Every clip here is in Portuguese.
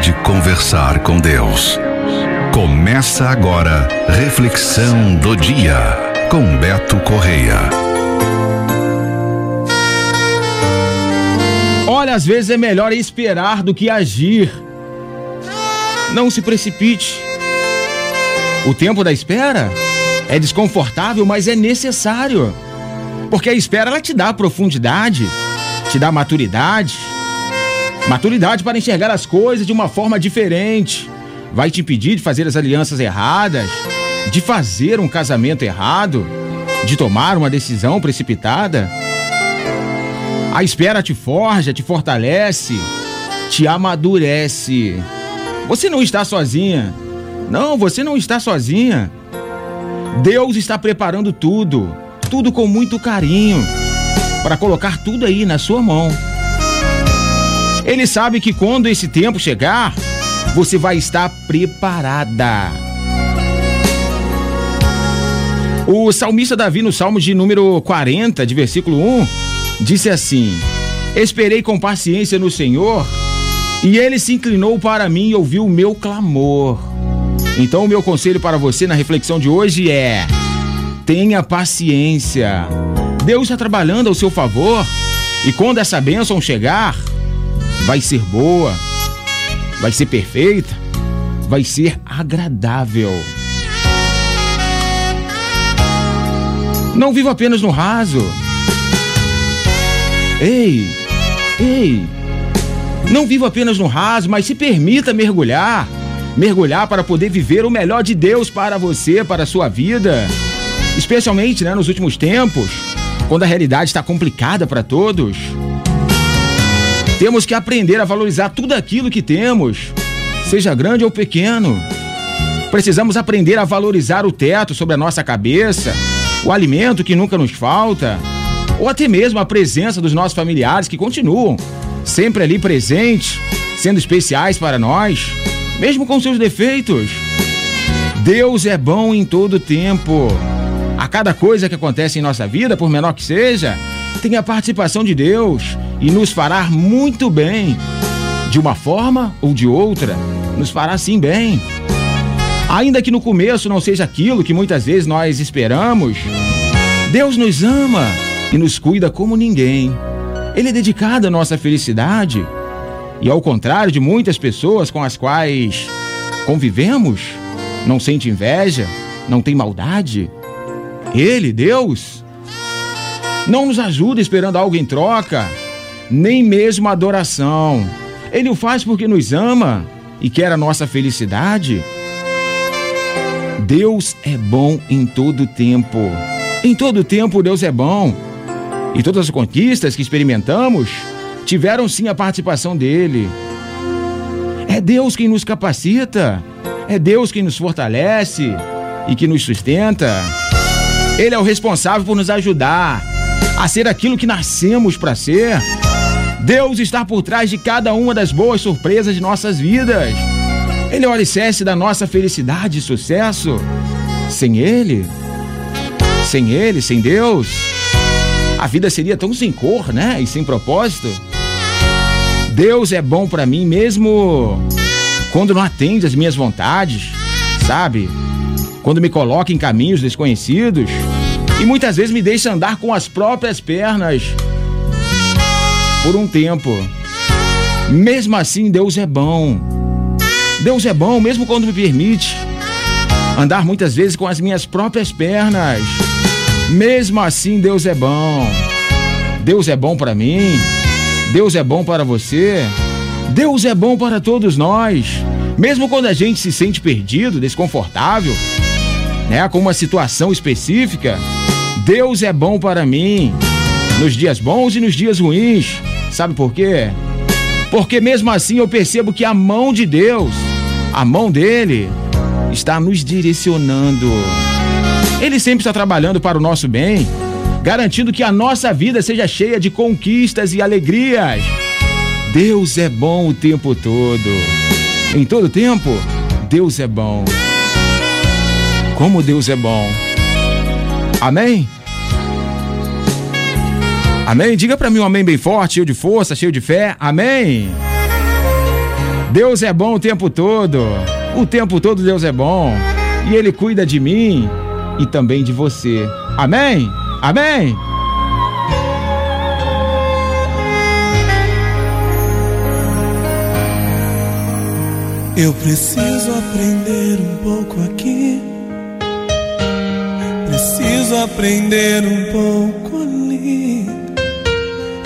de conversar com Deus. Começa agora Reflexão do Dia com Beto Correia. Olha, às vezes é melhor esperar do que agir. Não se precipite. O tempo da espera é desconfortável, mas é necessário. Porque a espera ela te dá profundidade, te dá maturidade. Maturidade para enxergar as coisas de uma forma diferente. Vai te impedir de fazer as alianças erradas, de fazer um casamento errado, de tomar uma decisão precipitada. A espera te forja, te fortalece, te amadurece. Você não está sozinha. Não, você não está sozinha. Deus está preparando tudo tudo com muito carinho, para colocar tudo aí na sua mão. Ele sabe que quando esse tempo chegar, você vai estar preparada. O salmista Davi, no Salmo de número 40, de versículo 1, disse assim: Esperei com paciência no Senhor, e ele se inclinou para mim e ouviu o meu clamor. Então, o meu conselho para você na reflexão de hoje é: Tenha paciência. Deus está trabalhando ao seu favor. E quando essa bênção chegar, vai ser boa, vai ser perfeita, vai ser agradável. Não viva apenas no raso. Ei, ei, não viva apenas no raso, mas se permita mergulhar. Mergulhar para poder viver o melhor de Deus para você, para a sua vida. Especialmente né, nos últimos tempos, quando a realidade está complicada para todos. Temos que aprender a valorizar tudo aquilo que temos, seja grande ou pequeno. Precisamos aprender a valorizar o teto sobre a nossa cabeça, o alimento que nunca nos falta, ou até mesmo a presença dos nossos familiares que continuam sempre ali presentes, sendo especiais para nós, mesmo com seus defeitos. Deus é bom em todo tempo. A cada coisa que acontece em nossa vida, por menor que seja, tem a participação de Deus e nos fará muito bem. De uma forma ou de outra, nos fará sim bem. Ainda que no começo não seja aquilo que muitas vezes nós esperamos, Deus nos ama e nos cuida como ninguém. Ele é dedicado à nossa felicidade. E ao contrário de muitas pessoas com as quais convivemos, não sente inveja, não tem maldade, ele, Deus, não nos ajuda esperando algo em troca, nem mesmo adoração. Ele o faz porque nos ama e quer a nossa felicidade. Deus é bom em todo tempo. Em todo tempo, Deus é bom. E todas as conquistas que experimentamos tiveram sim a participação dele. É Deus quem nos capacita, é Deus quem nos fortalece e que nos sustenta. Ele é o responsável por nos ajudar a ser aquilo que nascemos para ser. Deus está por trás de cada uma das boas surpresas de nossas vidas. Ele é o alicerce da nossa felicidade e sucesso. Sem Ele, sem Ele, sem Deus, a vida seria tão sem cor, né? E sem propósito. Deus é bom para mim mesmo quando não atende às minhas vontades, sabe? quando me coloca em caminhos desconhecidos e muitas vezes me deixa andar com as próprias pernas por um tempo. Mesmo assim, Deus é bom. Deus é bom, mesmo quando me permite andar muitas vezes com as minhas próprias pernas. Mesmo assim, Deus é bom. Deus é bom para mim. Deus é bom para você. Deus é bom para todos nós. Mesmo quando a gente se sente perdido, desconfortável, né, com uma situação específica, Deus é bom para mim, nos dias bons e nos dias ruins. Sabe por quê? Porque mesmo assim eu percebo que a mão de Deus, a mão dele, está nos direcionando. Ele sempre está trabalhando para o nosso bem, garantindo que a nossa vida seja cheia de conquistas e alegrias. Deus é bom o tempo todo. Em todo tempo, Deus é bom. Como Deus é bom. Amém? Amém? Diga para mim um amém bem forte, cheio de força, cheio de fé. Amém? Deus é bom o tempo todo. O tempo todo Deus é bom. E Ele cuida de mim e também de você. Amém? Amém? Eu preciso aprender um pouco aqui. Preciso aprender um pouco ali.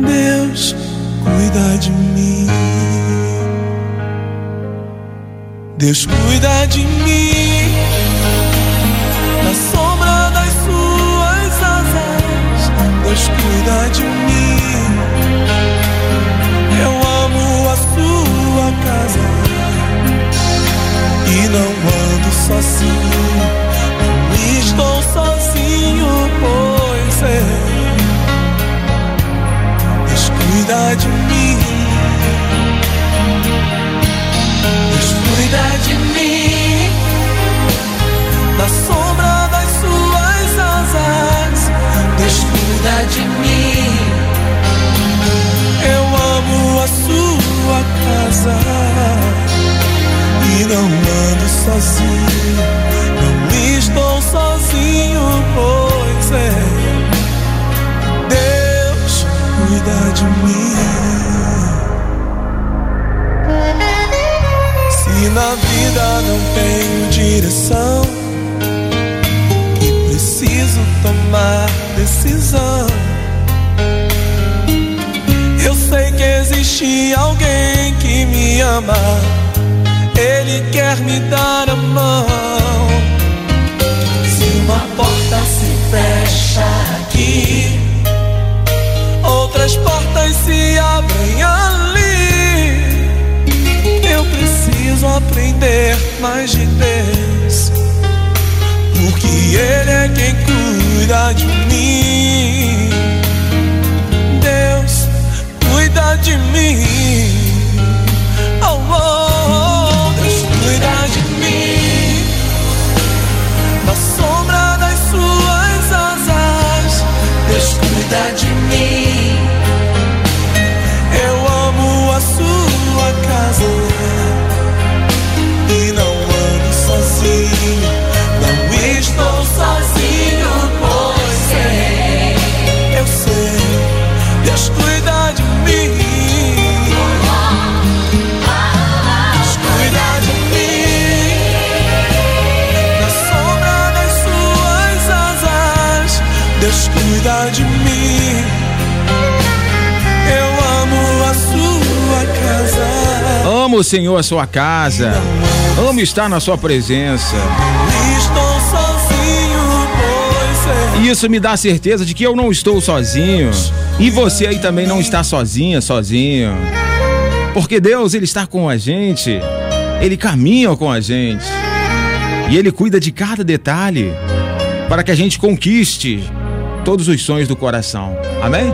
Deus cuida de mim. Deus cuida de mim. Deus cuida na vida não tenho direção e preciso tomar decisão. Eu sei que existe alguém que me ama ele quer me dar a mão. Se uma porta se fecha aqui, outras portas se abrem ali. Preciso aprender mais de Deus, porque Ele é quem cuida de mim. Deus cuida de mim. Amo, Senhor, a sua casa. Amo estar na sua presença. Estou sozinho, pois é. Isso me dá a certeza de que eu não estou sozinho. E você aí também não está sozinha, sozinho. Porque Deus, Ele está com a gente. Ele caminha com a gente. E Ele cuida de cada detalhe para que a gente conquiste todos os sonhos do coração. Amém?